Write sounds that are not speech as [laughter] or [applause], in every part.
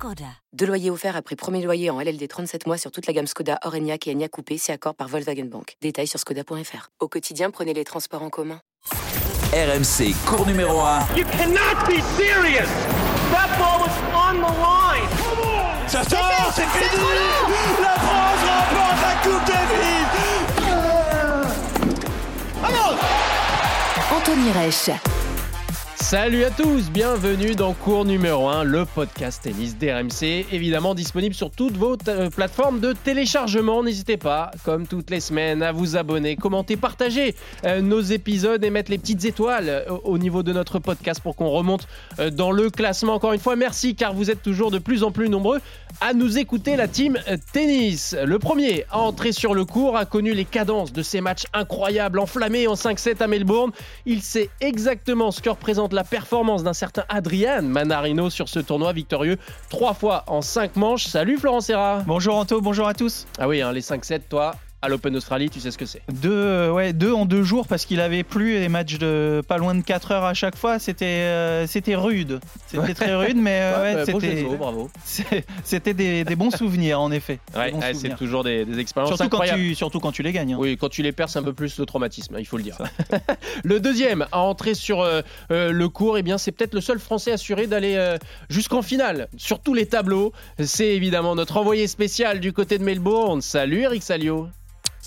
Skoda. Deux loyers offerts après premier loyer en LLD 37 mois sur toute la gamme Skoda, Orenia et Enya Coupé, c'est accord par Volkswagen Bank. Détails sur skoda.fr. Au quotidien, prenez les transports en commun. RMC, cours numéro 1. You cannot be serious! That ball was on the line! Ça sort, c'est fini! La France remporte la Coupe Davis! Anthony Reich. Salut à tous, bienvenue dans cours numéro 1, le podcast tennis d'RMC, évidemment disponible sur toutes vos euh, plateformes de téléchargement. N'hésitez pas, comme toutes les semaines, à vous abonner, commenter, partager euh, nos épisodes et mettre les petites étoiles euh, au niveau de notre podcast pour qu'on remonte dans le classement. Encore une fois, merci car vous êtes toujours de plus en plus nombreux à nous écouter, la team tennis. Le premier à entrer sur le cours a connu les cadences de ces matchs incroyables, enflammés en 5-7 à Melbourne. Il sait exactement ce que représente la performance d'un certain Adrian Manarino sur ce tournoi victorieux, trois fois en 5 manches. Salut Florent Serra. Bonjour Anto, bonjour à tous. Ah oui, hein, les 5-7, toi, à l'Open d'Australie, tu sais ce que c'est. Deux, euh, ouais, deux en deux jours parce qu'il avait plu les matchs de pas loin de 4 heures à chaque fois. C'était euh, c'était rude. C'était très rude, mais euh, ouais, c'était gesto, bravo. c'était des, des bons souvenirs en effet. Des c'est toujours des, des expériences Surtout quand, tu, surtout quand tu les gagnes. hein. Oui, quand tu les perds, c'est un peu plus le traumatisme, hein, il faut le dire. [laughs] le deuxième à entrer sur euh, le cours, eh bien, c'est peut-être le seul Français assuré d'aller jusqu'en finale sur tous les tableaux. C'est évidemment notre envoyé spécial du côté de Melbourne. Salut Eric Salio.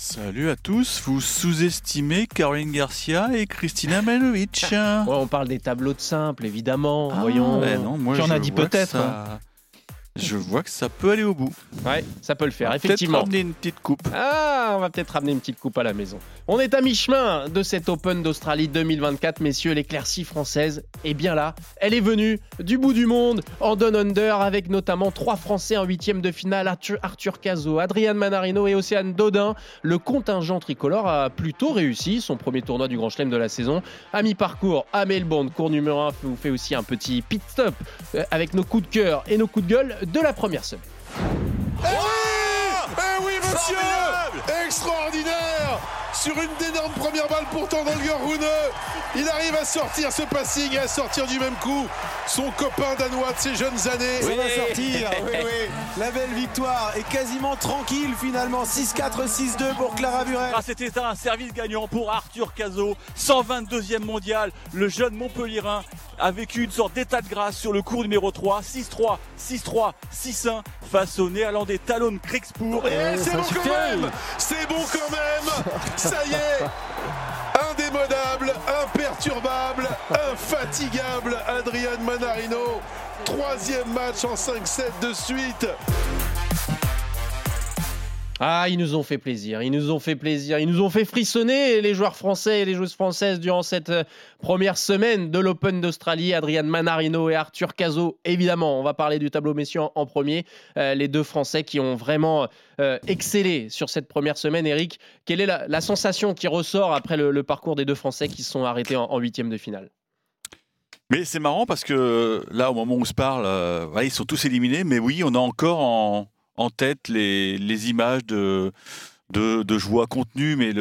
Salut à tous, vous sous-estimez Caroline Garcia et Christina Malovic. Ouais, on parle des tableaux de simple, évidemment. Voyons. Ouais, non, moi Tu en je as dit peut-être, ça- Je vois que ça peut aller au bout. Ouais, ça peut le faire, Peut-être effectivement. ramener une petite coupe. Ah, on va peut-être ramener une petite coupe à la maison. On est à mi-chemin de cet Open d'Australie 2024, messieurs. L'éclaircie française est bien là. Elle est venue du bout du monde en Down Under avec notamment trois Français en huitième de finale Arthur, Arthur Cazot, Adrian Manarino et Océane Dodin. Le contingent tricolore a plutôt réussi son premier tournoi du Grand Chelem de la saison. À mi-parcours à Melbourne, cours numéro 1 vous fait aussi un petit pit stop euh, avec nos coups de cœur et nos coups de gueule de la première semaine. Oui, monsieur Extraordinaire Sur une d'énormes première balle pourtant dans le Rune, il arrive à sortir ce passing et à sortir du même coup son copain danois de ses jeunes années. Ça va sortir, [laughs] oui, oui. La belle victoire est quasiment tranquille finalement. 6-4, 6-2 pour Clara Burel. Ah, c'était un service gagnant pour Arthur Cazot, 122e mondial. Le jeune Montpellierin a vécu une sorte d'état de grâce sur le cours numéro 3, 6-3, 6-3, 6-1 face au néerlandais Talon Krikspoor. Et c'est bon quand même C'est bon quand même Ça y est Indémodable, imperturbable, infatigable, Adrian Manarino. Troisième match en 5-7 de suite. Ah, ils nous ont fait plaisir, ils nous ont fait plaisir, ils nous ont fait frissonner les joueurs français et les joueuses françaises durant cette euh, première semaine de l'Open d'Australie. Adrian Manarino et Arthur Cazot, évidemment, on va parler du tableau messieurs en, premier. Euh, les deux Français qui ont vraiment euh, excellé sur cette première semaine. Eric, quelle est la, sensation qui ressort après le, parcours des deux Français qui se sont arrêtés en huitième de finale? Mais c'est marrant parce que là, au moment où on se parle, ils sont tous éliminés. Mais oui, on a encore en, en tête les, images de, de, de joie. Mais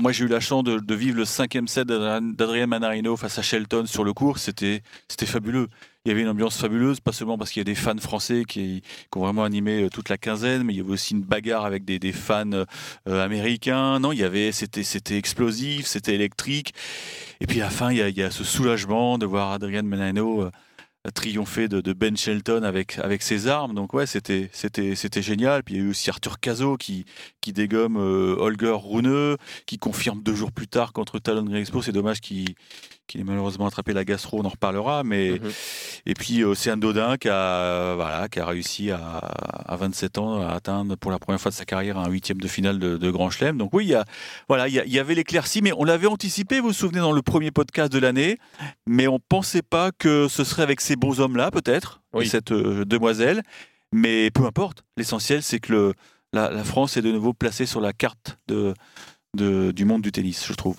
moi, j'ai eu la chance de, vivre le cinquième set d'Adrien Manarino face à Shelton sur le cours. C'était fabuleux. Il y avait une ambiance fabuleuse, pas seulement parce qu'il y a des fans français qui, ont vraiment animé euh, toute la quinzaine, mais il y avait aussi une bagarre avec des, fans euh, américains. Non, il y avait, c'était, explosif, c'était électrique. Et puis à la fin, il y a, ce soulagement de voir Adrian Manano euh, triompher de, de Ben Shelton avec, avec ses armes. Donc ouais, c'était, c'était, c'était génial. Puis il y a eu aussi Arthur Cazot qui, qui dégomme euh, Holger Rune, qui confirme deux jours plus tard contre Talon Expo. C'est dommage qu'il, qu'il ait malheureusement attrapé la gastro, on en reparlera. Mais Mhm. et puis Océane Dodin qui a, voilà, qui a réussi à, à 27 ans à atteindre pour la première fois de sa carrière un huitième de finale de, de Grand Chelem. Donc oui, il y, a, voilà, il y, a- il y avait l'éclaircie, mais on l'avait anticipé, vous vous souvenez, dans le premier podcast de l'année, mais on pensait pas que ce serait avec ces bons hommes-là, peut-être, Oui. et cette euh, demoiselle. Mais peu importe, l'essentiel c'est que le, la, la France est de nouveau placée sur la carte de, de- du monde du tennis, je trouve.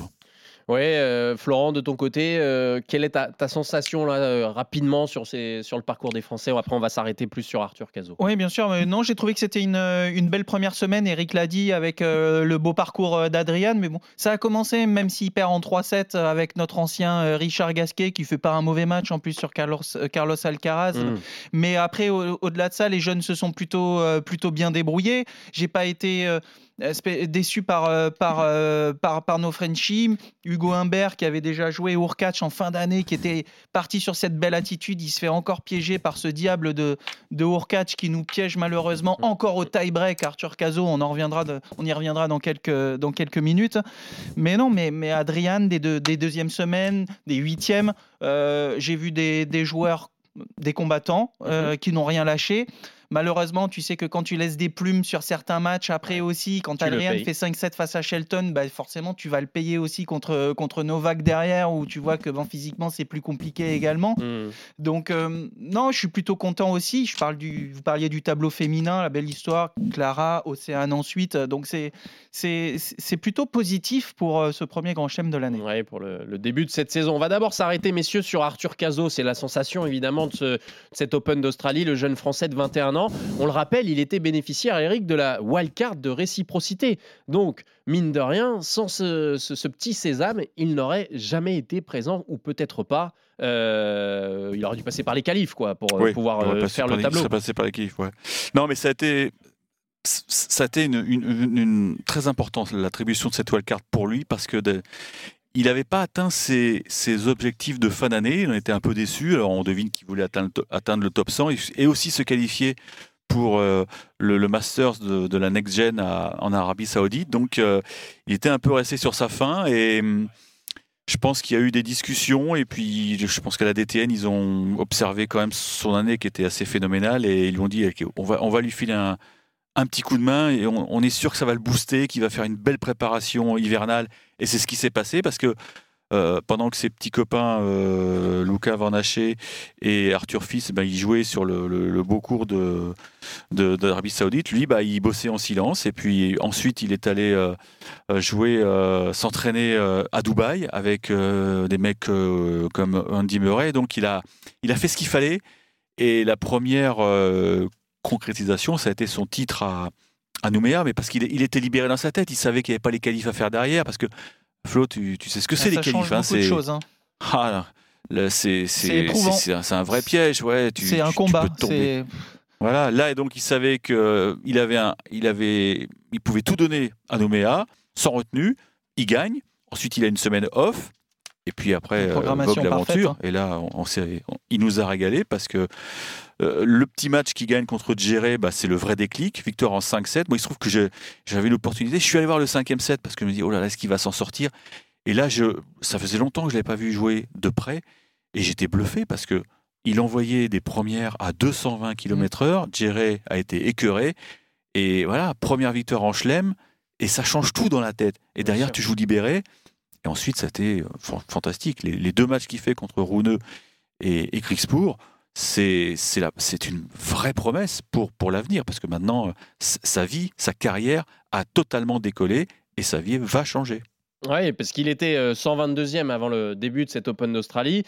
Ouais, euh, Florent, de ton côté, euh, quelle est ta, ta sensation là, euh, rapidement sur, ces, sur le parcours des Français? Après, on va s'arrêter plus sur Arthur Cazot. Oui, bien sûr. mais non, j'ai trouvé que c'était une, euh, une belle première semaine. Eric l'a dit avec le beau parcours d'Adrian. Mais bon, ça a commencé, même s'il perd en 3-7 euh, avec notre ancien Richard Gasquet qui fait pas un mauvais match en plus sur Carlos, Carlos Alcaraz. Mm. Mais après, au- au-delà de ça, les jeunes se sont plutôt, plutôt bien débrouillés. J'ai pas été déçu par, euh, par, euh, par, par nos Frenchies. Hugo Humbert, qui avait déjà joué catch en fin d'année, qui était parti sur cette belle attitude, il se fait encore piéger par ce diable de, de Urkach qui nous piège malheureusement encore au tie-break. Arthur Cazot, on, en reviendra de- on y reviendra dans quelques, dans quelques minutes. Mais non, mais, mais Adrian, des, deux- des deuxièmes semaines, des huitièmes, euh, j'ai vu des, des joueurs, des combattants euh, qui n'ont rien lâché. Malheureusement, tu sais que quand tu laisses des plumes sur certains matchs, après aussi, quand payes. fait 5-7 face à Shelton, bah forcément, tu vas le payer aussi contre, contre Novak derrière, où tu vois que bon, physiquement, c'est plus compliqué également. Mm. Donc, euh, non, je suis plutôt content aussi. Je parle du, vous parliez du tableau féminin, la belle histoire, Clara, Océane ensuite. Donc, c'est, c'est, c'est plutôt positif pour euh, ce premier grand chelem de l'année. Ouais, pour le, le début de cette saison. On va d'abord s'arrêter, messieurs, sur Arthur Cazot. C'est la sensation, évidemment, de, ce, de cet Open d'Australie, le jeune Français de 21 ans. On le rappelle, il était bénéficiaire, Eric, de la wildcard de réciprocité. Donc, mine de rien, sans ce, ce- ce petit sésame, il n'aurait jamais été présent, ou peut-être pas. Euh, il aurait dû passer par les qualifs, quoi, pour euh, Oui, pouvoir euh, faire le les- tableau. ça passait par l'équipe, ouais. Non, mais ça a été, ça a été une, une- une- une- très importante l'attribution de cette wildcard pour lui parce que de- il n'avait pas atteint ses, objectifs de fin d'année. En était un peu déçu. Alors on devine qu'il voulait atteindre, le top 100 et, aussi se qualifier pour euh, le, Masters de, la Next Gen en Arabie Saoudite. Donc euh, il était un peu resté sur sa fin et hum, je pense qu'il y a eu des discussions et puis je pense qu'à la DTN ils ont observé quand même son année qui était assez phénoménale et ils lui ont dit on on va lui filer un, un petit coup de main et on, est sûr que ça va le booster, qu'il va faire une belle préparation hivernale et c'est ce qui s'est passé parce que euh, pendant que ses petits copains euh, Luca Van et Arthur Fils ben, ils jouaient sur le, le- beau cours de Saoudite, lui bah, il bossait en silence et puis ensuite il est allé euh, jouer, euh, s'entraîner à Dubaï avec des mecs comme Andy Murray. Donc il a, il a fait ce qu'il fallait. Et la première concrétisation, ça a été son titre à, à Nouméa, mais parce qu'il il était libéré dans sa tête. Il savait qu'il n'y avait pas les qualifs à faire derrière. Parce que Flo, tu, tu sais ce que c'est Ah, les ça change qualifs. hein, c'est choses. hein. Ah, c'est C'est c'est- c'est- c'est un, c'est vrai piège. Ouais, C'est un tu combat. peux. C'est Voilà, là et donc il savait que il avait un, il avait, il pouvait tout donner à Nouméa sans retenue. Il gagne. Ensuite, il a une semaine off. Et puis après, euh, vogue l'aventure. parfaite, Et là, on, on- il nous a régalé parce que euh, le petit match qu'il gagne contre Djéré, bah, c'est le vrai déclic. Victoire en 5-7. Moi, il se trouve que j'avais l'opportunité. Je suis allé voir le cinquième set parce que je me dis, oh là là, est-ce qu'il va s'en sortir? Et là, je, ça faisait longtemps que je ne l'avais pas vu jouer de près. Et j'étais bluffé parce que il envoyait des premières à 220 km/h. Djéré a été écœuré. Et voilà, première victoire en chelem. Et ça change tout dans la tête. Et derrière, tu joues libéré. Et ensuite, ça a été euh, fan- fantastique. Les, les deux matchs qu'il fait contre Rouneux et, et c'est une vraie promesse pour, pour l'avenir. Parce que maintenant, euh, sa vie, sa carrière a totalement décollé et sa vie va changer. Oui, parce qu'il était euh, 122e avant le début de cet Open d'Australie.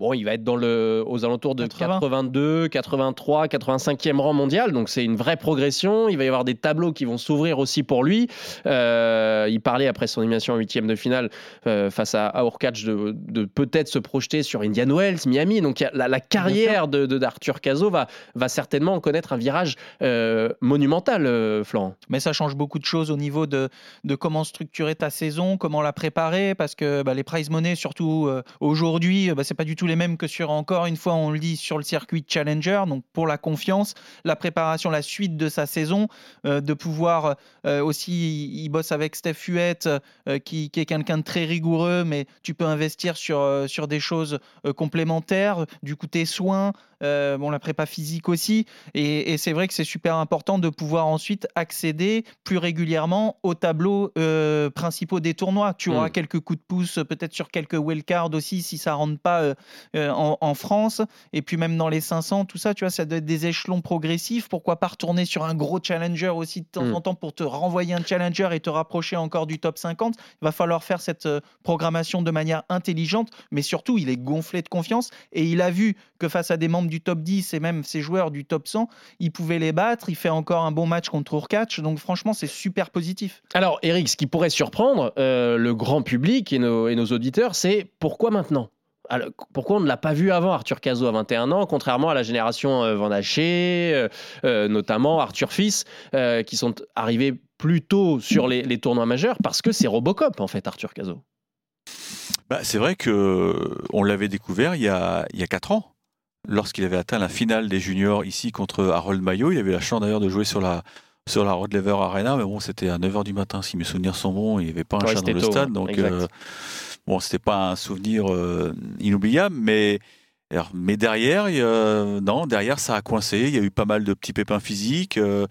Bon, il va être dans le, aux alentours de 80. 82, 83, 85e rang mondial. Donc, c'est une vraie progression. Il va y avoir des tableaux qui vont s'ouvrir aussi pour lui. Euh, il parlait après son élimination en huitième de finale euh, face à, Urkach de, de peut-être se projeter sur Indian Wells, Miami. Donc, la, la carrière de, de- d'Arthur Cazot va, va certainement connaître un virage euh, monumental, Florent. Mais ça change beaucoup de choses au niveau de, de comment structurer ta saison, comment la préparer, parce que bah, les prize money, surtout aujourd'hui, bah, c'est pas du tout les mêmes que sur encore une fois, on le dit sur le circuit Challenger. Donc pour la confiance, la préparation, la suite de sa saison, euh, de pouvoir euh, aussi, il, bosse avec Steph Huette, euh, qui, qui est quelqu'un de très rigoureux, mais tu peux investir sur, sur des choses complémentaires, du coup tes soins, euh, bon, la prépa physique aussi. Et, et c'est vrai que c'est super important de pouvoir ensuite accéder plus régulièrement aux tableaux euh, principaux des tournois. Tu auras Mm. quelques coups de pouce, peut-être sur quelques wildcards aussi, si ça rentre pas euh, en, en France. Et puis même dans les 500, tout ça, tu vois, ça doit être des échelons progressifs. Pourquoi pas retourner sur un gros challenger aussi de temps Mm. en temps pour te renvoyer un challenger et te rapprocher encore du top 50 Il va falloir faire cette programmation de manière intelligente, mais surtout, il est gonflé de confiance et il a vu que face à des membres du top 10 et même ces joueurs du top 100, il pouvait les battre. Il fait encore un bon match contre Urkach, donc franchement, c'est super positif. Alors, Eric, ce qui pourrait surprendre euh, le grand public et nos, et nos auditeurs, c'est pourquoi maintenant? Alors, pourquoi on ne l'a pas vu avant Arthur Cazot à 21 ans, contrairement à la génération euh, Van Haché, euh, euh, notamment Arthur Fils, euh, qui sont arrivés plus tôt sur les, les tournois majeurs parce que c'est Robocop en fait, Arthur Cazot. Bah, c'est vrai que on l'avait découvert il y a, il y a 4 ans, lorsqu'il avait atteint la finale des juniors ici contre Harold Mayo. Il avait la chance d'ailleurs de jouer sur la, sur la Rod Laver Arena, mais bon, c'était à 9h du matin, si mes souvenirs sont bons, il n'y avait pas un Ouais, chat dans le tôt, stade, ouais, donc euh, bon, c'était pas un souvenir euh, inoubliable, mais, alors, mais derrière, non, derrière, ça a coincé, il y a eu pas mal de petits pépins physiques, euh,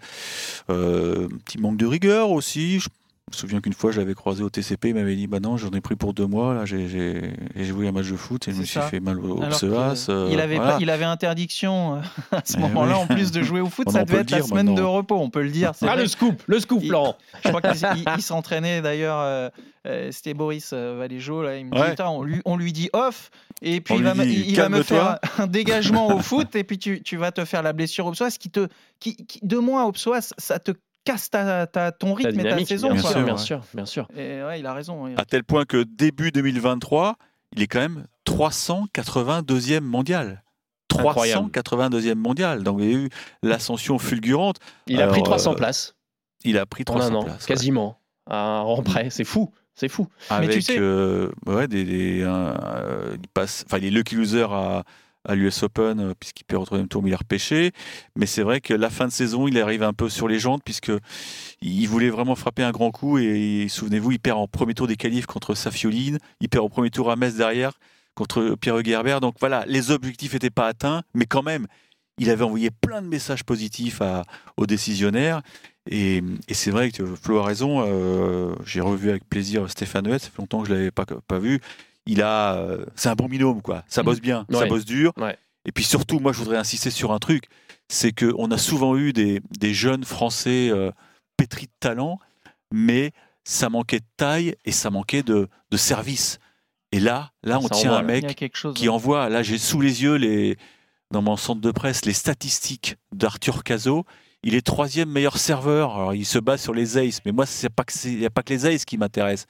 euh, un petit manque de rigueur aussi, je me souviens qu'une fois, je l'avais croisé au TCP, il m'avait dit Bah non, j'en ai pris pour deux mois, là, j'ai- joué un match de foot et je me suis ça. fait mal au, psoas, euh, il, avait voilà. pas- il avait interdiction euh, [laughs] à ce Eh moment-là, oui. en plus de jouer au foot, [laughs] ça devait être le la dire semaine de repos, on peut le dire. Ah, vrai. le scoop, le scoop, Laurent [laughs] Je crois qu'il il- il s'entraînait d'ailleurs, euh, euh, c'était Boris euh, Valéjo, là, il me dit, Ouais. On, lui, on lui dit off, et puis On il va, me, dit, il- il va me calme-toi. faire un dégagement au foot, et puis tu, tu vas te faire la blessure au psoas, qui te, qui, qui- deux mois au psoas, ça te casse ta, ta- ton rythme et ta saison. bien quoi. sûr, bien ouais. sûr, bien sûr. Et ouais, il a raison. À tel point que début 2023, il est quand même 382e mondial. Incroyable. 382e mondial. Donc il y a eu l'ascension fulgurante. Il a pris 300 euh, places Il a pris en un 300 an, places. ouais. quasiment, à un rang près. C'est fou, c'est fou. Avec, Mais tu sais- euh, ouais, des, des- un- euh, il passe, enfin, il est lucky loser à, à l'US Open euh, puisqu'il perd au troisième tour, mais il a repêché. Mais c'est vrai que la fin de saison, il arrive un peu sur les jantes puisque il voulait vraiment frapper un grand coup et, souvenez-vous, il perd en premier tour des qualifs contre Safioline, il perd au premier tour à Metz derrière contre Pierre Gerber. Donc voilà, les objectifs n'étaient pas atteints, mais quand même, il avait envoyé plein de messages positifs aux décisionnaires. Et, c'est vrai que Flo a raison. euh, J'ai revu avec plaisir Stéphane Huet, ça fait longtemps que je l'avais pas, pas vu. Il a, euh, c'est un bon binôme quoi. Ça bosse bien, ça bosse dur. Ouais. Et puis surtout, moi, je voudrais insister sur un truc, c'est que on a souvent eu des, des jeunes Français euh, pétris de talent, mais ça manquait de taille et ça manquait de, de service. Et là, là, on Ça tient envoie, un mec quelque chose. qui envoie. Là, j'ai sous les yeux les dans mon centre de presse les statistiques d'Arthur Cazot. Il est troisième meilleur serveur. Alors, il se bat sur les aces, mais moi, il n'y a pas que les aces qui m'intéressent.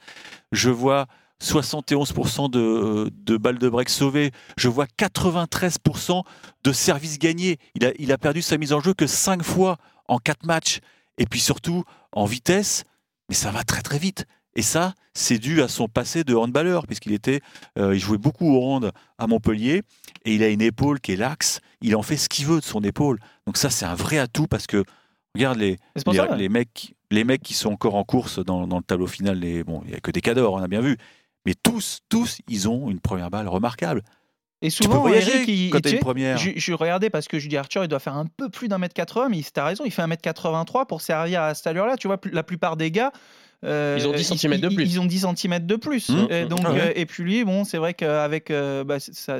Je vois 71% de, de balles de break sauvées. Je vois 93% de services gagnés. Il a, il a perdu sa mise en jeu que 5 fois en 4 matchs. Et puis surtout, en vitesse, mais ça va très très vite. Et ça, c'est dû à son passé de handballeur, puisqu'il était, euh, il jouait beaucoup au hand à Montpellier, et il a une épaule qui est laxe. Il en fait ce qu'il veut de son épaule. Donc ça, c'est un vrai atout parce que regarde les, les, mecs, les mecs qui sont encore en course dans, dans le tableau final. Les, bon, il y a que des cadors, on a bien vu. Mais tous, tous, ils ont une première balle remarquable. Et Tu peux souvent, voyager Eric, il- quand tu une première. Je, je regardais parce que je dis Arthur, il doit faire un peu plus d'un mètre 80, mais t'as raison, il fait un mètre 83 pour servir à cette allure-là. Tu vois, la plupart des gars. Euh, Ils ont 10 centimètres de plus. Ils ont 10 cm de plus. Mmh. Et, donc, Ah ouais. euh, et puis lui, bon, c'est vrai qu'avec, euh, bah, ça-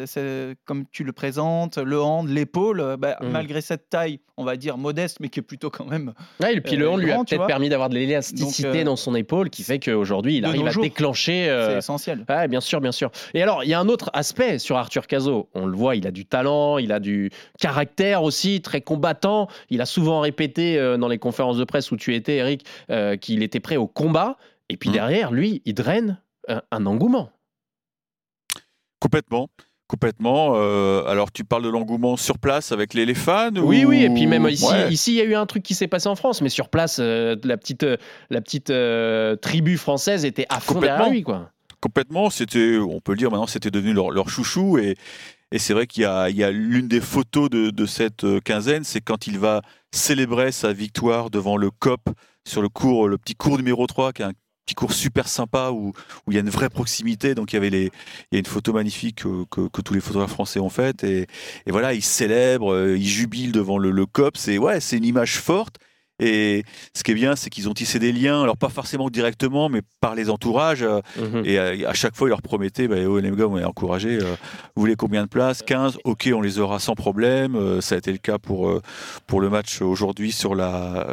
comme tu le présentes, le hand, l'épaule, bah, Mmh. malgré cette taille, on va dire modeste, mais qui est plutôt quand même. Ouais, et puis le hand lui a peut-être permis d'avoir de l'élasticité euh, dans son épaule qui fait qu'aujourd'hui il arrive à jours, déclencher. C'est essentiel. Ouais, bien sûr, bien sûr. Et alors, il y a un autre aspect sur Arthur Cazot. On le voit, il a du talent, il a du caractère aussi, très combattant. Il a souvent répété euh, dans les conférences de presse où tu étais, Eric, qu'il était prêt au combat. Et puis Mhm. derrière, lui, il draine un, un engouement. Complètement. Complètement. Euh, alors, tu parles de l'engouement sur place avec les, les fans Oui, ou- oui. Et puis même ici, Ouais. ici, il y a eu un truc qui s'est passé en France, mais sur place, euh, la petite, euh, la petite euh, tribu française était à fond derrière Complètement. lui, quoi. Complètement, c'était, on peut le dire maintenant, c'était devenu leur, leur chouchou. Et, et c'est vrai qu'il y a, il y a l'une des photos de, de cette euh, quinzaine, c'est quand il va célébrer sa victoire devant le COP sur le cours, le petit cours numéro 3, qui est un petit cours super sympa où, où il y a une vraie proximité. Donc il y avait les, il y a une photo magnifique que, que- que tous les photographes français ont faite et, et voilà, ils célèbrent, euh, ils jubilent devant le, le COP. C'est ouais, c'est une image forte. Et ce qui est bien, c'est qu'ils ont tissé des liens, alors pas forcément directement, mais par les entourages. euh, Mhm. Et à, à chaque fois, ils leur promettaient, bah, oh, les gars, on est encouragés. euh, vous voulez combien de places? 15 Ok, on les aura sans problème. Euh, ça a été le cas pour, euh, pour le match aujourd'hui sur la,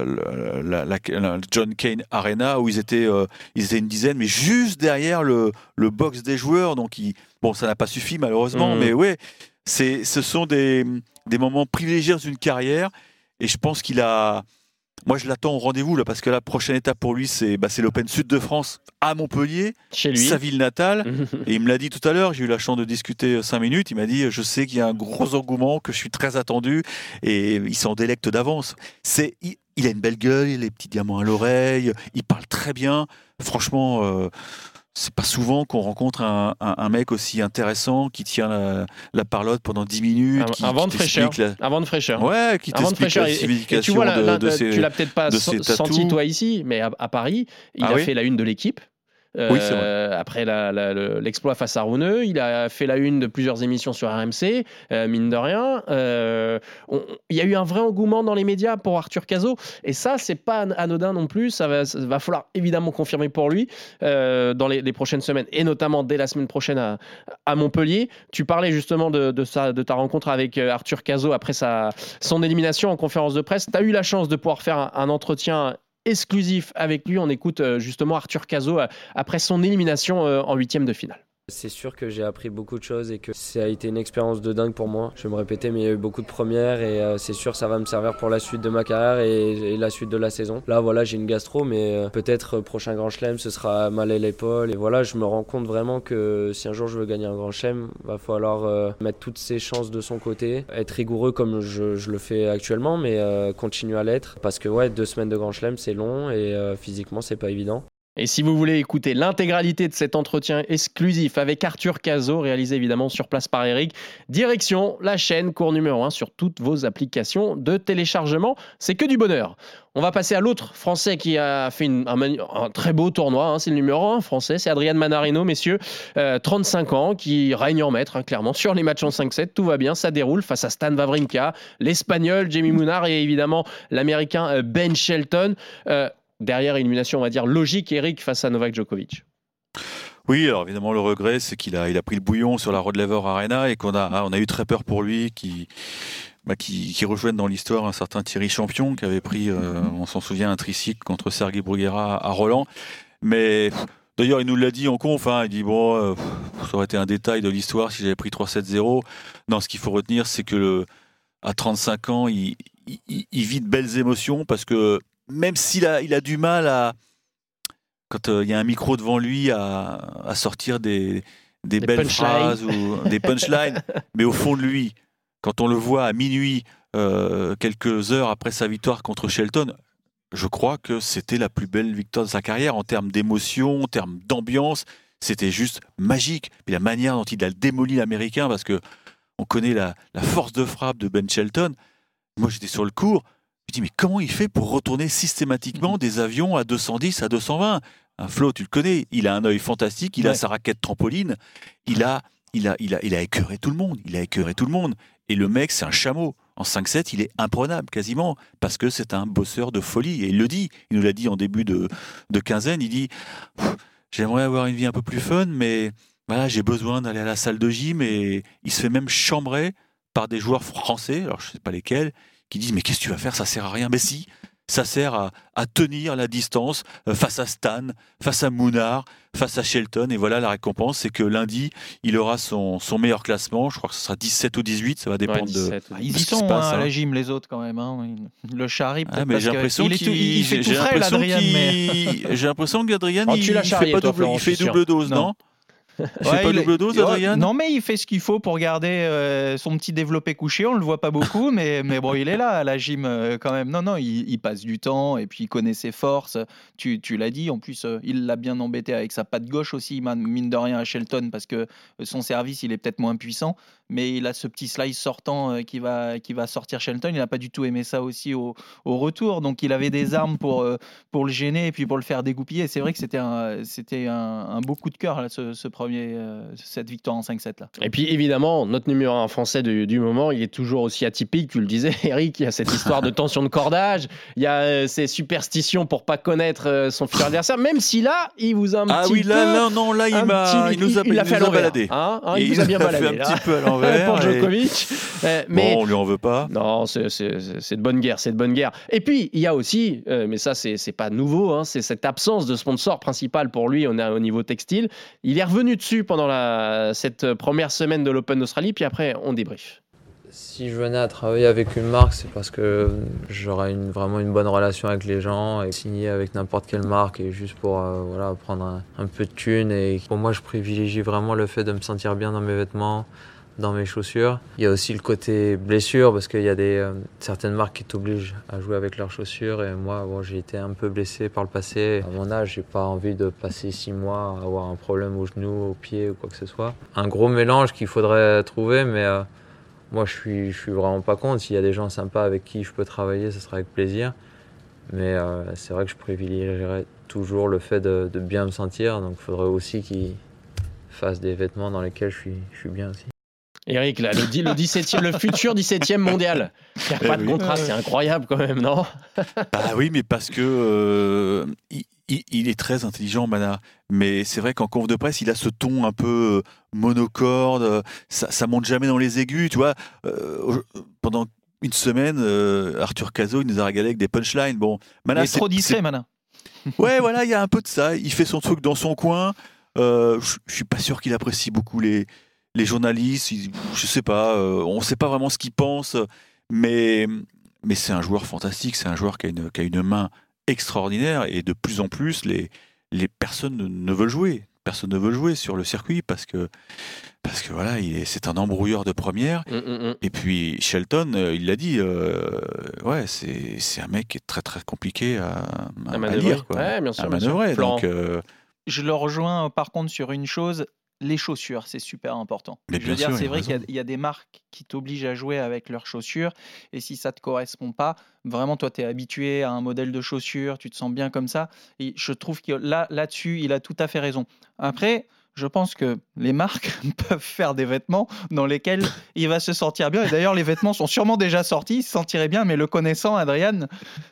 la, la- la- la John Kane Arena, où ils étaient, euh, ils étaient une dizaine, mais juste derrière le, le box des joueurs. Donc, ils- bon, ça n'a pas suffi malheureusement, Mhm. mais ouais, ce sont des, des moments privilégiés dans une carrière. Et je pense qu'il a. Moi, je l'attends au rendez-vous là, parce que la prochaine étape pour lui, c'est bah, l'Open Sud de France à Montpellier, Chez lui. sa ville natale. [laughs] Et il me l'a dit tout à l'heure, j'ai eu la chance de discuter euh, cinq minutes. Il m'a dit Je sais qu'il y a un gros engouement, que je suis très attendu, et il s'en délecte d'avance. C'est, il, il a une belle gueule, il a les petits diamants à l'oreille, il parle très bien. Franchement, euh, c'est pas souvent qu'on rencontre un, un- un mec aussi intéressant qui tient la, la parlotte pendant 10 minutes. Un- qui, un vent de fraîcheur. la- Un vent de fraîcheur. Ouais, qui t'explique la Et- et- et tu signification vois, là, de, ces- tu l'as peut-être pas senti toi ici, mais à, à Paris, il Ah a oui fait la une de l'équipe. Oui, Euh, après l'exploit face à Rouneux, il a fait la une de plusieurs émissions sur RMC, euh, mine de rien. Euh, il y a eu un vrai engouement dans les médias pour Arthur Cazot, et ça, c'est pas an- anodin non plus. Ça va, falloir évidemment confirmer pour lui dans les, prochaines semaines, et notamment dès la semaine prochaine à, Montpellier. Tu parlais justement de, ta rencontre avec Arthur Cazot après son élimination en conférence de presse. Tu as eu la chance de pouvoir faire un entretien exclusif avec lui. On écoute euh, justement Arthur Cazot euh, après son élimination euh, en huitième de finale. C'est sûr que j'ai appris beaucoup de choses et que ça a été une expérience de dingue pour moi. Je vais me répéter, mais il y a eu beaucoup de premières et euh, c'est sûr ça va me servir pour la suite de ma carrière et, la suite de la saison. Là, voilà, j'ai une gastro, mais euh, peut-être euh, prochain Grand Chelem, ce sera mal à l'épaule. Et voilà, je me rends compte vraiment que si un jour je veux gagner un Grand Chelem, va falloir mettre toutes ses chances de son côté, être rigoureux comme je, je le fais actuellement, mais continuer à l'être parce que ouais, deux semaines de Grand Chelem, c'est long et physiquement, c'est pas évident. Et si vous voulez écouter l'intégralité de cet entretien exclusif avec Arthur Cazot, réalisé évidemment sur place par Eric, direction la chaîne cours numéro 1 sur toutes vos applications de téléchargement. C'est que du bonheur. On va passer à l'autre Français qui a fait un, très beau tournoi. hein, c'est le numéro 1 français, c'est Adrian Manarino, messieurs, euh, 35 ans, qui règne en maître, hein, clairement, sur les matchs en 5-7. Tout va bien, ça déroule face à Stan Wawrinka, l'Espagnol Jamie Munar et évidemment l'Américain euh, Ben Shelton. Euh, derrière élimination, on va dire logique, Eric, face à Novak Djokovic. Oui, alors évidemment, le regret, c'est qu'il a, il a pris le bouillon sur la Rod Laver Arena et qu'on a, on a eu très peur pour lui, qui, bah, qui, dans l'histoire un certain Thierry Champion, qui avait pris, euh, on s'en souvient, un tricycle contre Sergei Bruguera à Roland. Mais d'ailleurs, il nous l'a dit en conf, hein, il dit bon, euh, ça aurait été un détail de l'histoire si j'avais pris 3-7-0. Non, ce qu'il faut retenir, c'est que à 35 ans, il vit de belles émotions parce que même s'il a, il a du mal à, quand euh, il y a un micro devant lui, à, à sortir des, des, Des belles punchlines. phrases ou [laughs] des punchlines, mais au fond de lui, quand on le voit à minuit, euh, quelques heures après sa victoire contre Shelton, je crois que c'était la plus belle victoire de sa carrière en termes d'émotion, en termes d'ambiance. C'était juste magique. Puis la manière dont il a démoli l'Américain, parce que on connaît la, la force de frappe de Ben Shelton. Moi, j'étais sur le cours. Je dis, mais comment il fait pour retourner systématiquement des avions à 210, à 220 Un Flo, tu le connais, il a un œil fantastique, il a sa raquette trampoline, il a, il, a, il, a, il a écœuré tout le monde, il a écœuré tout le monde. Et le mec, c'est un chameau. En 5-7, il est imprenable quasiment, parce que c'est un bosseur de folie. Et il le dit, il nous l'a dit en début de, de quinzaine, il dit, j'aimerais avoir une vie un peu plus fun, mais voilà, j'ai besoin d'aller à la salle de gym. Et il se fait même chambrer par des joueurs français, alors je sais pas lesquels, qui disent mais qu'est-ce que tu vas faire? Ça sert à rien. Mais si, ça sert à, à tenir la distance euh, face à Stan, face à Mounard, face à Shelton. Et voilà la récompense, c'est que lundi, il aura son, son meilleur classement. Je crois que ce sera 17 ou 18, ça va dépendre de. 17. Ah, Ils de y sont passe, hein, à hein. la gym, les autres quand même. hein. Le charrie, Ah, peut-être mais j'ai l'impression il, est qu'il fait tout j'ai frais, l'impression l'Adrien. Mais... qu'il- [laughs] J'ai l'impression qu'Adrien, il, tu l'as il charrié, fait pas double, il fait double dose, Non. non? [laughs] Fait pas il- double dose, ouais, Adrien Non, mais il fait ce qu'il faut pour garder euh, son petit développé couché. On le voit pas beaucoup, [laughs] mais, mais bon, il est là à la gym euh, quand même. Non, non, il, il passe du temps et puis il connaît ses forces. Tu, tu l'as dit. En plus, euh, il l'a bien embêté avec sa patte gauche aussi, mine de rien, à Shelton, parce que son service, il est peut-être moins puissant. Mais il a ce petit slice sortant euh, qui, va, qui va sortir Shelton. Il n'a pas du tout aimé ça aussi au, au retour. Donc, il avait des armes pour, euh, pour le gêner et puis pour le faire dégoupiller. C'est vrai que c'était un, c'était un, un beau coup de cœur, là, ce, ce premier, euh, cette victoire en 5-7. Là. Et puis évidemment, notre numéro un français du, du moment, il est toujours aussi atypique. Tu le disais, [laughs] Eric, il y a cette histoire de tension de cordage, il y a euh, ces superstitions pour pas connaître euh, son futur adversaire, même si là, il vous a un Ah petit oui, là, peu... là, non, là, il petit- il nous a, il il fait à nous a l'envers, baladé. hein, hein, il Et vous a bien baladé, fait un petit peu à l'envers. [laughs] pour Djokovic. Mais Bon, on lui en veut pas. non, c'est- de bonne guerre, c'est de bonne guerre. Et puis, il y a aussi, euh, mais ça, c'est c'est pas nouveau, hein, c'est cette absence de sponsor principal pour lui on a au niveau textile. Il est revenu dessus pendant cette première semaine de l'Open d'Australie, puis après, on débrief. Si je venais à travailler avec une marque, c'est parce que j'aurais vraiment une bonne relation avec les gens et signer avec n'importe quelle marque et juste pour euh, voilà, prendre un, un peu de thunes. Et pour moi, je privilégie vraiment le fait de me sentir bien dans mes vêtements, dans mes chaussures. Il y a aussi le côté blessure parce qu'il y a des, euh, certaines marques qui t'obligent à jouer avec leurs chaussures et moi, bon, j'ai été un peu blessé par le passé. À mon âge, j'ai pas envie de passer six mois à avoir un problème au genou, au pied ou quoi que ce soit. Un gros mélange qu'il faudrait trouver, mais euh, moi, je suis, je suis vraiment pas contre. S'il y a des gens sympas avec qui je peux travailler, ce sera avec plaisir. Mais euh, c'est vrai que je privilégierais toujours le fait de, de bien me sentir. Donc, il faudrait aussi qu'ils fassent des vêtements dans lesquels je suis, je suis bien aussi. Eric, là, le, le, 17e, le futur 17e mondial. Il n'y a Eh pas de oui. contrat, c'est incroyable quand même, non? Ah oui, mais parce que euh, il, est très intelligent, Mana. Mais c'est vrai qu'en conf de presse, il a ce ton un peu euh, monocorde. euh, Ça, ça monte jamais dans les aigus, tu vois. Euh, pendant une semaine, euh, Arthur Cazot, il nous a régalé avec des punchlines. Bon, Mana, il est c'est- trop discret, c'est- Manin. [laughs] Ouais, voilà, il y a un peu de ça. Il fait son truc dans son coin. Euh, je je suis pas sûr qu'il apprécie beaucoup les, les journalistes. Il- je sais pas. euh, on sait pas vraiment ce qu'il pense. Mais, mais c'est un joueur fantastique. C'est un joueur qui a, une, qui a une main extraordinaire. Et de plus en plus, les, les personnes ne, ne veulent jouer. Personne ne veut jouer sur le circuit parce que, parce que voilà, il est- c'est un embrouilleur de première. Hum, hum, hum. Et puis Shelton, euh, il l'a dit, euh, ouais, c'est c'est un mec qui est très très compliqué à, à, à manœuvrer. lire, quoi. Ouais, bien sûr, à bien sûr. manœuvrer. Donc, euh, Je le rejoins par contre sur une chose. Les chaussures, c'est super important. Mais je veux dire, c'est vrai qu'il y a- y, des marques qui t'obligent à jouer avec leurs chaussures. Et si ça te correspond pas, vraiment, toi, tu es habitué à un modèle de chaussures, tu te sens bien comme ça. Et je trouve que là, là-dessus, il a tout à fait raison. Après, je pense que les marques [laughs] peuvent faire des vêtements dans lesquels il va se sentir bien. Et d'ailleurs, les vêtements sont sûrement déjà sortis, il se sentirait bien, mais le connaissant, Adrien,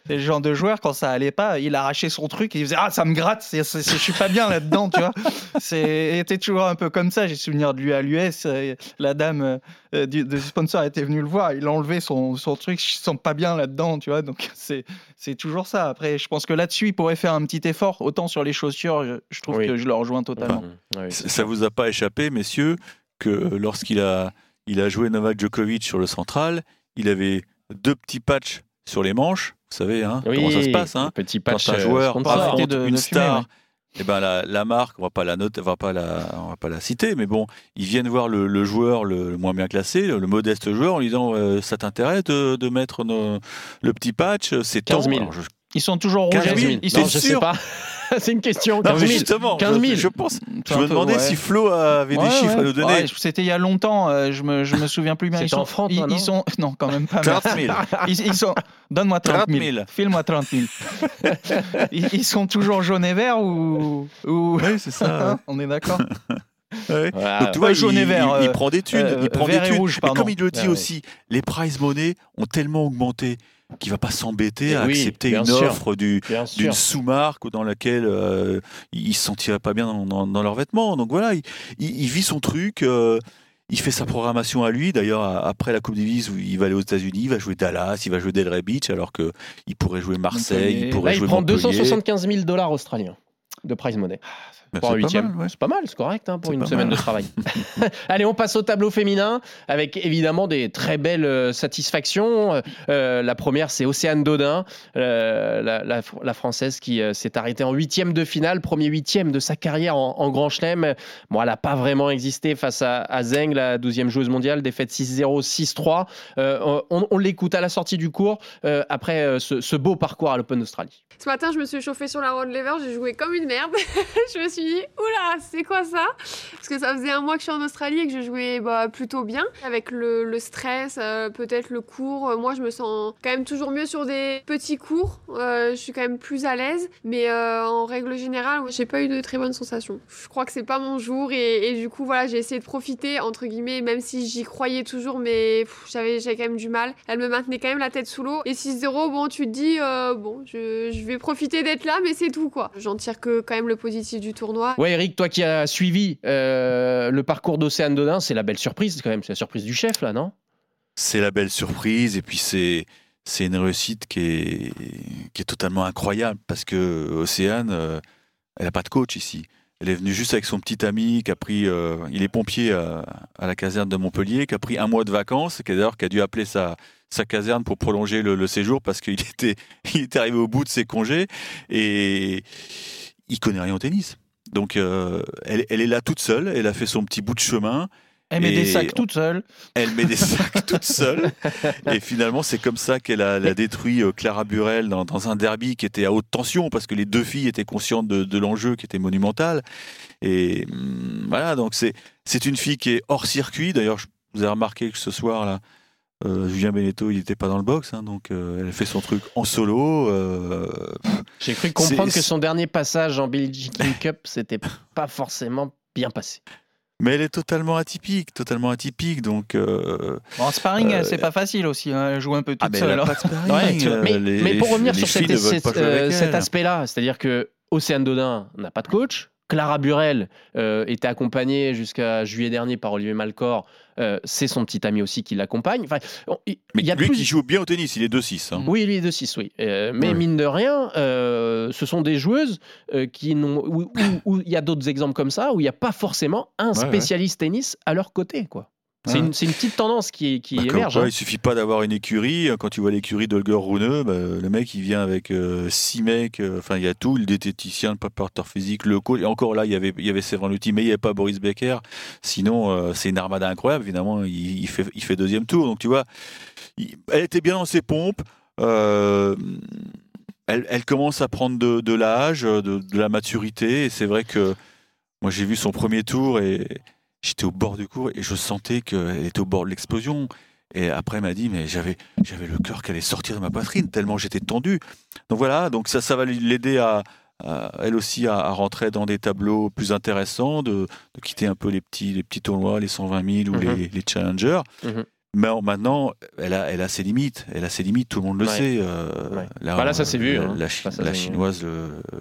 c'est le genre de joueur, quand ça allait pas, il arrachait son truc et il faisait Ah, ça me gratte, c'est- c'est- je suis pas bien là-dedans, tu vois. C'est, il était toujours un peu comme ça. J'ai souvenir de lui à l'US, euh, la dame euh, du, du sponsor était venue le voir, il a enlevé son, son truc, je sens pas bien là-dedans, tu vois. Donc, c'est, c'est toujours ça. Après, je pense que là-dessus, il pourrait faire un petit effort. Autant sur les chaussures, je, je trouve Oui. que je le rejoins totalement. Oui, ça vous a pas échappé, messieurs, que lorsqu'il a, il a joué Novak Djokovic sur le central, il avait deux petits patchs sur les manches. Vous savez hein, Oui, comment ça se passe hein, petit Quand patch, un euh, joueur. Arrêtez affronte de- une fumer, star, ouais. eh ben la, la marque, on va pas la note, on va pas la, on va pas la citer, mais bon, ils viennent voir le, le joueur le, le moins bien classé, le, le modeste joueur, en lui disant euh, ça t'intéresse de, de mettre nos- le petit patch, c'est 15 000. tant. Alors, je- Ils sont toujours 15 rouges. 000. Ils Non, sont je sais sûr pas. [laughs] c'est une question. Non, 15 mais 000. justement, 15 000. je, je pense. Je me peu- demandais ouais. si Flo avait Ouais, des chiffres ouais. à nous donner. Ouais, C'était il y a longtemps, euh, je me, je me souviens plus bien. Ils sont, en francs, ils, toi, ils non sont, non, quand même pas. 30 merci. 000. Ils, ils sont, donne-moi 30 000. 30 000. File-moi 30 000. [laughs] ils, ils sont toujours jaune et vert ou, ou... Oui, c'est ça. Hein, on est d'accord. [laughs] Ouais. Voilà. Donc tu vois, Pas il, jaune et vert, il- il euh, prend des thunes, euh, il prend vert des et thunes. rouge, et comme il le dit ouais. aussi, les prize money ont tellement augmenté qu'il va pas s'embêter à Oui, accepter une sûr. offre du, d'une sous-marque dans laquelle euh, il se sentirait pas bien dans, dans- dans leurs vêtements. Donc voilà, il, il- il vit son truc. euh, il fait sa programmation à lui. D'ailleurs, à- après la Coupe Davis, où il va aller aux États-Unis, il va jouer Dallas, il va jouer Delray Beach, alors que il pourrait jouer Marseille, il pourrait Là, il jouer prend Montpellier. 275 000 dollars australiens. De prize money. Bah, Pour un c'est pas huitième. ouais. C'est pas mal, c'est correct hein, pour une semaine mal. de travail. [laughs] [laughs] Allez, on passe au tableau féminin avec évidemment des très belles euh, satisfactions. Euh, la première, c'est Océane Dodin, euh, la, la- la française qui euh, s'est arrêtée en huitième de finale, premier huitième de sa carrière en, en Grand Chelem. Bon, elle n'a pas vraiment existé face à, à Zeng, la 12e joueuse mondiale, défaite 6-0, 6-3. Euh, on on l'écoute à la sortie du cours euh, après euh, ce, ce beau parcours à l'Open d'Australie. Ce matin, je me suis chauffée sur la road lever, j'ai joué comme une merde. [laughs] je me suis dit, oula, c'est quoi ça? Parce que ça faisait un mois que je suis en Australie et que je jouais bah, plutôt bien. Avec le, stress, euh, peut-être le cours. Euh, moi, je me sens quand même toujours mieux sur des petits cours. Euh, je suis quand même plus à l'aise. Mais en règle générale, j'ai pas eu de très bonnes sensations. Je crois que c'est pas mon jour et, du coup, voilà, j'ai essayé de profiter, entre guillemets, même si j'y croyais toujours, mais j'avais quand même du mal. Elle me maintenait quand même la tête sous l'eau. Et 6-0, bon, tu te dis, bon, je vais profiter d'être là, mais c'est tout, quoi. J'en tire que quand même le positif du tournoi. Ouais, Eric, toi qui as suivi euh, le parcours d'Océane Dodin, c'est la belle surprise quand même, c'est la surprise du chef là, non? C'est la belle surprise et puis c'est c'est une réussite qui est qui est totalement incroyable parce que Océane euh, elle a pas de coach ici. Elle est venue juste avec son petit ami qui a pris euh, il est pompier à, à la caserne de Montpellier qui a pris un mois de vacances qui a d'ailleurs qui a dû appeler sa sa caserne pour prolonger le, le séjour parce qu'il [laughs] était il était arrivé au bout de ses congés et il connaît rien au tennis donc euh, elle, elle est là toute seule elle a fait son petit bout de chemin Elle met des sacs toute seule. elle met des sacs toute seule. [laughs] Et finalement, c'est comme ça qu'elle a, détruit euh, Clara Burel dans, dans un derby qui était à haute tension parce que les deux filles étaient conscientes de, de l'enjeu qui était monumental. Et hum, voilà, donc c'est, une fille qui est hors circuit. D'ailleurs, je- vous avez remarqué que ce soir, là, euh, Julien Beneteau, il n'était pas dans le box. hein, donc, euh, elle fait son truc en solo. euh, J'ai cru comprendre que son dernier passage en Belgian Cup, c'était pas forcément bien passé. mais elle est totalement atypique, totalement atypique. Donc, euh, Bon, en sparring, Euh, c'est pas facile aussi. hein, Elle joue un peu toute ah, mais seule. elle a pas de sparring, Ouais, tu vois, mais, les- mais pour revenir sur cet, euh, aspect-là, c'est-à-dire que Océane Dodin n'a pas de coach. Clara Burel euh, était accompagnée jusqu'à juillet dernier par Olivier Malcor. Euh, c'est son petit ami aussi qui l'accompagne. Enfin, on- il mais il y a lui plus- qui joue bien au tennis, il est 2-6. hein. Oui, lui est de 6, oui. Euh, mais Ouais. mine de rien, ce sont des joueuses qui n'ont. où- il y a d'autres exemples comme ça, où il n'y a pas forcément un Ouais, ouais. spécialiste tennis à leur côté. quoi. C'est une, c'est une petite tendance qui, qui Bah, émerge. quoi, hein. Il suffit pas d'avoir une écurie. Quand tu vois l'écurie d'Holger Rune, bah, le mec il vient avec euh, six mecs. euh, Enfin, il y a tout le diététicien, le préparateur physique, le coach. Et encore là, il y avait, il y avait Séverin Lutti, mais il n'y avait pas Boris Becker. Sinon, euh, c'est une armada incroyable. Évidemment, il, il fait, il fait deuxième tour. Donc tu vois, il- elle était bien dans ses pompes. Euh, elle, elle commence à prendre de, de l'âge, de, de la maturité. Et c'est vrai que moi, j'ai vu son premier tour et j'étais au bord du cours et je sentais qu'elle était au bord de l'explosion. Et après, elle m'a dit, mais j'avais, j'avais le cœur qui allait sortir de ma poitrine tellement j'étais tendu. Donc voilà, donc ça, ça va l'aider à, à- elle aussi à, à rentrer dans des tableaux plus intéressants, de, de quitter un peu les petits, les petits tournois, les 120 000 ou Mhm. les, les challengers. Mhm. Mais en- maintenant, elle a, elle a ses limites. Elle a ses limites, tout le monde le Ouais. sait. euh, Ouais. là, Bah là, ça s'est vu, La, hein. la Chi- Ça, ça la s'est- chinoise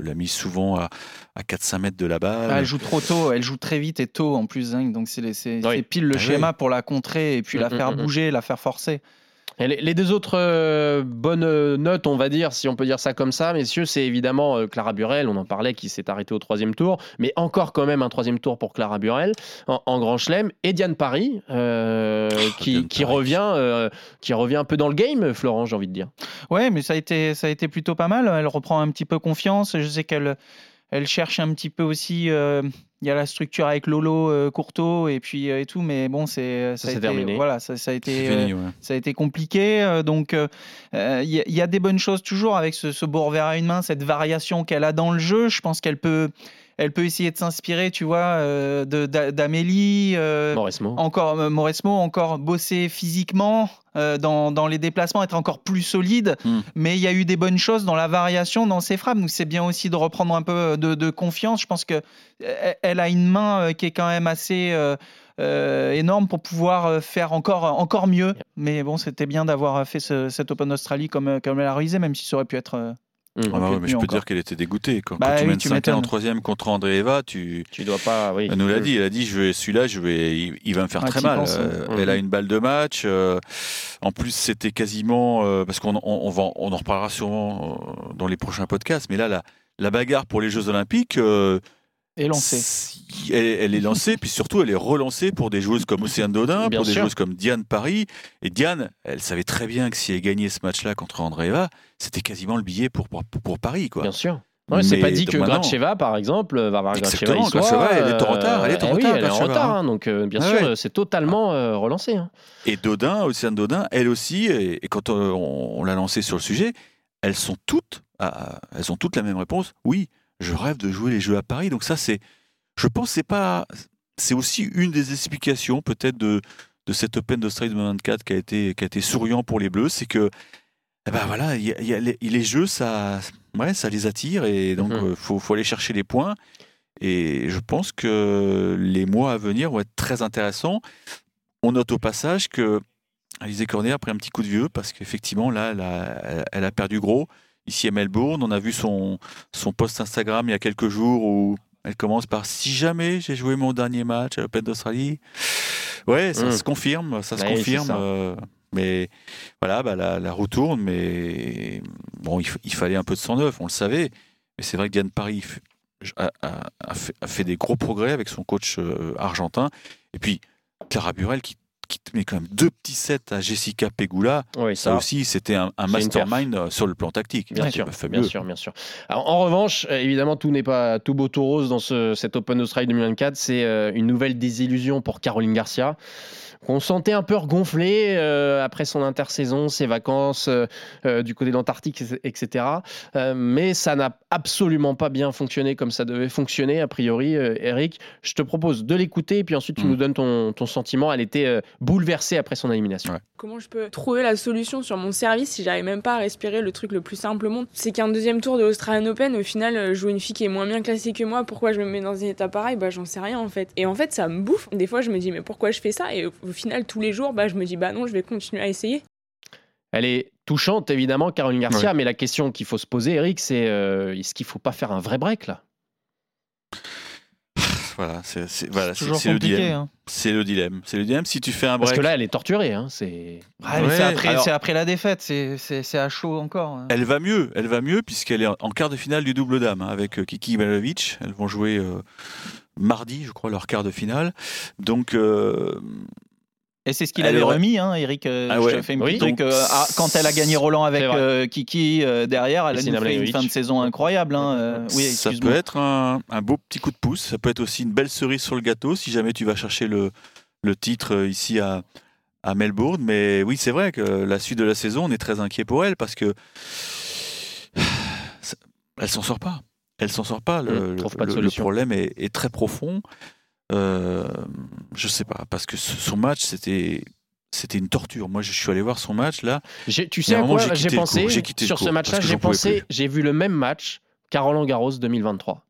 l'a mise souvent à, à 4-5 mètres de la balle. Ah, elle joue trop tôt, elle joue très vite et tôt en plus. hein, donc c'est Oui. pile le Ah schéma pour la contrer et puis la Mm, faire mm, mm. bouger, la faire forcer. Les, les deux autres euh, bonnes notes, on va dire, si on peut dire ça comme ça, messieurs, c'est évidemment euh, Clara Burel, on en parlait, qui s'est arrêtée au troisième tour, mais encore quand même un troisième tour pour Clara Burel en, en Grand Chelem, et Diane Paris, euh, qui, Diane qui Paris. revient, euh, qui revient un peu dans le game, Florent, j'ai envie de dire. Ouais, mais ça a été, ça a été plutôt pas mal. Elle reprend un petit peu confiance. Je sais qu'elle elle cherche un petit peu aussi. Euh, Il y a la structure avec Lolo euh, Courteau et puis euh, et tout, mais bon, c'est Ça a s'est été- terminé. Voilà, ça, ça a été. fini, euh, ouais. ça a été compliqué. euh, donc, euh, euh, il y, a- il y a des bonnes choses toujours avec ce, ce beau revers à une main, cette variation qu'elle a dans le jeu. Je pense qu'elle peut, elle peut essayer de s'inspirer, tu vois, euh, d'Amélie. euh, Mauresmo. encore euh, Mauresmo, encore bosser physiquement euh, dans, dans les déplacements, être encore plus solide. Hmm. Mais il y a eu des bonnes choses dans la variation, dans ses frappes. Donc c'est bien aussi de reprendre un peu de, de confiance. Je pense que euh, elle a une main euh, qui est quand même assez euh, euh, énorme pour pouvoir euh, faire encore, encore mieux. Mais bon, c'était bien d'avoir fait ce- cet Open d'Australie comme, euh, comme elle a réalisé, même si ça aurait pu être. Euh, Mmh. Ah bah ouais, mais je peux encore. dire qu'elle était dégoûtée. Quand, Bah quand tu oui, mènes tu 5 en troisième contre André Eva, tu... Tu dois pas, oui. Elle nous l'a dit, elle a dit, je vais, celui-là, je vais, il, il va me faire Ah, très mal. penses, Euh. Elle a une balle de match. euh, en plus, c'était quasiment, euh, parce qu'on on, on va, on en reparlera sûrement euh, dans les prochains podcasts, mais là, la, la bagarre pour les Jeux Olympiques. Euh, Et lancé. si- Elle, elle est lancée, puis surtout elle est relancée pour des joueuses comme Océane Dodin, Bien pour des joueuses comme Diane Paris. Et Diane, elle savait très bien que si elle gagnait ce match-là contre Andreeva, c'était quasiment le billet pour, pour, pour Paris. Quoi. Bien sûr. Ouais, c'est pas dit que Gracheva, par exemple, va voir Gracheva. Soit, Gracheva, elle est en retard, elle est en eh oui, retard, elle est en retard, hein. hein, donc euh, bien Ah sûr, ouais. euh, c'est totalement euh, relancé. hein. Et Dodin, Océane Dodin, elle aussi, et, et quand euh, on, on l'a lancé sur le sujet, elles sont toutes, ah, elles ont toutes la même réponse. Oui, je rêve de jouer les Jeux à Paris. Donc ça, c'est, je pense, que c'est pas, c'est aussi une des explications peut-être de de cet Open d'Australie 2024 qui a été qui a été souriant pour les Bleus, c'est que eh ben voilà, il y a- il y a les, les Jeux, ça, ouais, ça les attire et donc Mhm. euh, faut faut aller chercher les points. Et je pense que les mois à venir vont être très intéressants. On note au passage que Alizé Cornet a pris un petit coup de vieux parce qu'effectivement, là, elle a, elle a perdu gros. Ici à Melbourne, on a vu son, son post Instagram il y a quelques jours où elle commence par Si jamais j'ai joué mon dernier match à l'Open d'Australie. Ouais, ça Mm. se confirme, ça se Ouais, confirme. ça. euh, mais voilà, bah, la, la roue tourne, mais bon, il, fallait un peu de sang neuf, on le savait. Mais c'est vrai que Diane Paris f- a, a- a fait, a fait des gros progrès avec son coach euh, argentin. Et puis, Clara Burel qui, qui met quand même deux petits sets à Jessica Pegula. Oui, Ça ça, aussi, c'était un, mastermind euh, sur le plan tactique. Bien sûr, bien sûr, bien sûr. Alors, en revanche, euh, évidemment, tout n'est pas tout beau tout rose dans ce, cet Open Australia 2024. C'est euh, une nouvelle désillusion pour Caroline Garcia. Qu'on sentait un peu regonflé euh, après son intersaison, ses vacances euh, euh, du côté de l'Antarctique, etc. Euh, mais ça n'a absolument pas bien fonctionné comme ça devait fonctionner, a priori. Euh, Eric, je te propose de l'écouter et puis ensuite tu Mm. nous donnes ton, ton sentiment. Elle était euh, bouleversée après son élimination. Comment je peux trouver la solution sur mon service si j'arrive même pas à respirer le truc le plus simple au monde? C'est qu'un deuxième tour de l'Australian Open, au final, jouer une fille qui est moins bien classée que moi, pourquoi je me mets dans un état pareil Bah j'en sais rien en fait. Et en fait, ça me bouffe. Des fois, je me dis, mais pourquoi je fais ça? Et final, tous les jours, bah je me dis, bah non, je vais continuer à essayer. Elle est touchante, évidemment, Caroline Garcia, Ouais. mais la question qu'il faut se poser, Eric, c'est euh, est-ce qu'il faut pas faire un vrai break là? Voilà, c'est c'est- voilà, C'est c'est- toujours c'est le compliqué, dilemme. hein. C'est le dilemme. C'est le dilemme. Si tu fais un Parce break, que là, elle est torturée. Hein, c'est... Ouais, mais Ouais, c'est après, alors- c'est après la défaite, c'est- c'est c'est à chaud encore. hein. Elle va mieux, elle va mieux puisqu'elle est en- quart de finale du double dame hein, avec euh, Kiki Malovic. Elles vont jouer euh, mardi, je crois, leur quart de finale. Donc, euh, Et c'est ce qu'il avait aurait- remis, hein, Eric. euh, Ah je ouais. te fais une Oui. truc. euh, ah, quand elle a gagné Roland avec euh, Kiki euh, derrière, elle a nous fait une fin de saison incroyable. hein, euh, oui, ça peut être un, un beau petit coup de pouce. Ça peut être aussi une belle cerise sur le gâteau si jamais tu vas chercher le, le titre ici à, à Melbourne. Mais oui, c'est vrai que la suite de la saison, on est très inquiet pour elle parce que [sighs] elle s'en sort pas. Elle s'en sort pas. Le, Mmh, pas problème est, est très profond. Euh, je sais pas parce que son match c'était c'était une torture. Moi, je suis allé voir son match là. Tu sais à quoi j'ai pensé sur ce match-là? J'ai pensé, j'ai vu le même match Roland Garros 2023,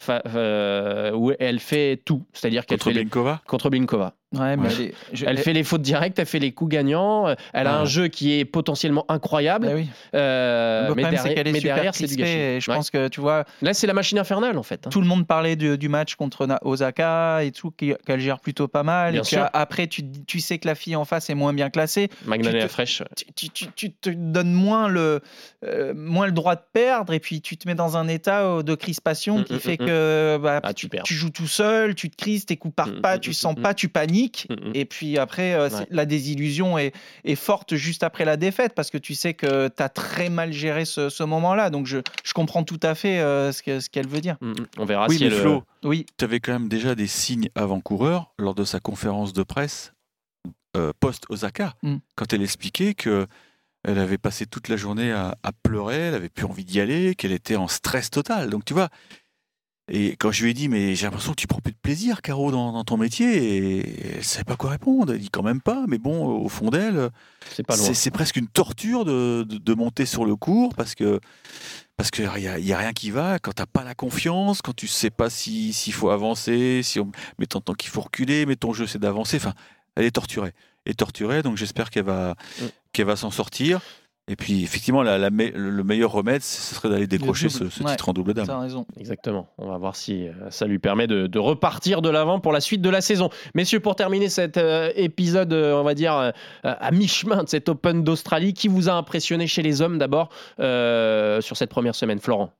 Fa- euh, où elle fait tout, c'est-à-dire qu'elle Contre fait les- Blinkova? contre Blinkova. Ouais, mais Ouais. elle est- je- Elle fait les fautes directes, elle fait les coups gagnants, euh, elle a un jeu qui est potentiellement incroyable, Bah oui. euh, mais, derrière, est mais derrière, c'est du gâchis. et je Ouais. pense que tu vois, Là, c'est la machine infernale en fait. hein. tout le monde parlait du, du match contre Osaka et tout, qu'elle gère plutôt pas mal. Bien et puis sûr. après, tu, tu sais que la fille en face est moins bien classée. Te- Fresh. Tu, tu- tu- tu te donnes moins le, euh, moins le droit de perdre et puis tu te mets dans un état euh, de crispation Mm, qui mm, fait mm, que bah, Ah, tu joues tout seul, tu te crises, tes coups partent pas, tu sens pas, tu paniques. Mm, mm. Et puis après, euh, Ouais. la désillusion est, est forte juste après la défaite parce que tu sais que tu as très mal géré ce, ce moment-là. Donc je, je comprends tout à fait euh, ce que- ce qu'elle veut dire. Mm. On verra Oui, si mais elle, Flo, Oui, tu avais quand même déjà des signes avant-coureurs lors de sa conférence de presse euh, post-Osaka, Mm. quand elle expliquait que elle avait passé toute la journée à, à pleurer, elle avait plus envie d'y aller, qu'elle était en stress total. Donc tu vois, et quand je lui ai dit, mais j'ai l'impression que tu prends plus de plaisir, Caro, dans, dans ton métier, et elle savait pas quoi répondre. Elle dit quand même pas, mais bon, au fond d'elle, c'est presque une torture de, de- de monter sur le cours parce que parce qu'il n'y a, y a rien qui va quand tu n'as pas la confiance, quand tu sais pas si- s'il faut avancer, si on, mais t'entends qu'il faut reculer, mais ton jeu c'est d'avancer. Enfin, elle est torturée. Elle est torturée, donc j'espère qu'elle va, Mm. qu'elle va s'en sortir. Et puis, effectivement, la, la me- le meilleur remède, ce serait d'aller décrocher ce, double, ce ouais. titre en double dame. tu as raison. Exactement. On va voir si euh, ça lui permet de, de repartir de l'avant pour la suite de la saison. Messieurs, pour terminer cet euh, épisode, euh, on va dire, euh, à mi-chemin de cet Open d'Australie, qui vous a impressionné chez les hommes d'abord euh, sur cette première semaine, Florent?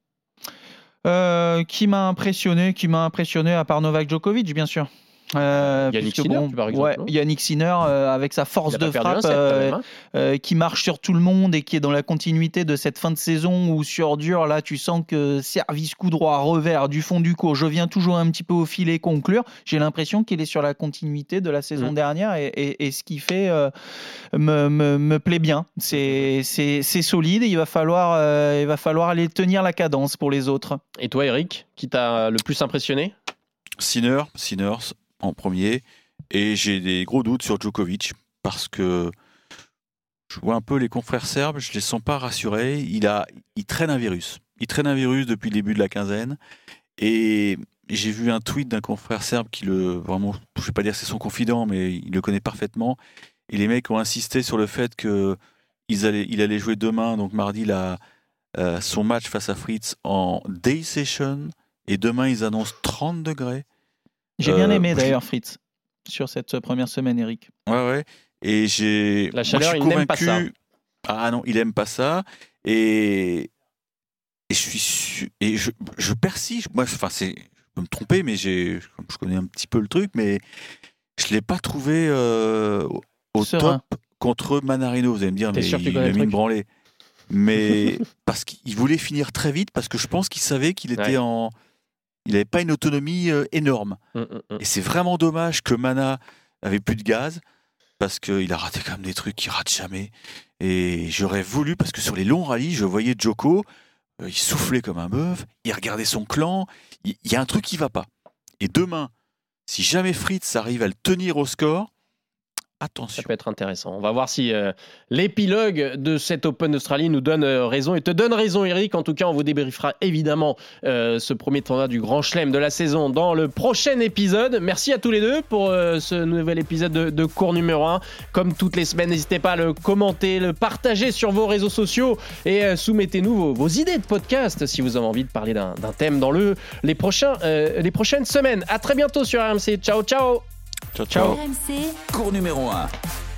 Euh, qui m'a impressionné, qui m'a impressionné à part Novak Djokovic, bien sûr. Euh, Yannick puisque Sinner, par exemple, ouais, Yannick Sinner euh, avec sa force de frappe set, euh, même, hein. euh, qui marche sur tout le monde et qui est dans la continuité de cette fin de saison où sur dur là tu sens que service coup droit revers du fond du cours je viens toujours un petit peu au filet conclure j'ai l'impression qu'il est sur la continuité de la saison Mm. dernière et, et- et ce qui fait euh, me, me- me plaît bien c'est c'est- c'est solide et il va falloir euh, il va falloir aller tenir la cadence pour les autres Et toi, Eric, qui t'a le plus impressionné? Sinner, Sinners en premier. Et j'ai des gros doutes sur Djokovic parce que je vois un peu les confrères serbes, je les sens pas rassurés. Il, a, il traîne un virus. Il traîne un virus depuis le début de la quinzaine. Et j'ai vu un tweet d'un confrère serbe qui le. Vraiment, je vais pas dire c'est son confident, mais il le connaît parfaitement. Et les mecs ont insisté sur le fait que allaient, il allait jouer demain, donc mardi, la, euh, son match face à Fritz en day session. Et demain, ils annoncent 30 degrés. J'ai bien Euh, aimé d'ailleurs Fritz sur cette première semaine Eric Ouais, ouais. Et j'ai. La moi, je chaleur, suis il n'aime pas convaincu- Ah non, il aime pas ça. Et. Et je suis Et je, je persiste. Moi, enfin, c'est. Je peux me tromper, mais j'ai. Je connais un petit peu le truc, mais je l'ai pas trouvé euh, au- Serein. top contre Manarino. Vous allez me dire, mais sûr il a mis branlée. Mais [laughs] parce qu'il voulait finir très vite, parce que je pense qu'il savait qu'il était Ouais. en. Il n'avait pas une autonomie euh, énorme. Hum, hum, hum. Et c'est vraiment dommage que Mana avait plus de gaz parce qu'il a raté quand même des trucs qu'il rate jamais. Et j'aurais voulu, parce que sur les longs rallyes, je voyais Joko, euh, il soufflait comme un bœuf, il regardait son clan, il il y, a un truc qui va pas. Et demain, si jamais Fritz arrive à le tenir au score, Ça attention. peut être intéressant. On va voir si euh, l'épilogue de cet Open d'Australie nous donne euh, raison et te donne raison, Eric. En tout cas, on vous débriefera évidemment euh, ce premier tournoi du Grand Chelem de la saison dans le prochain épisode. Merci à tous les deux pour ce nouvel épisode de, cours numéro 1. Comme toutes les semaines, n'hésitez pas à le commenter, le partager sur vos réseaux sociaux et soumettez-nous vos, idées de podcast si vous avez envie de parler d'un thème dans le, les, les prochaines semaines. À très bientôt sur RMC. Ciao, ciao Ciao, ciao. Cours numéro 1.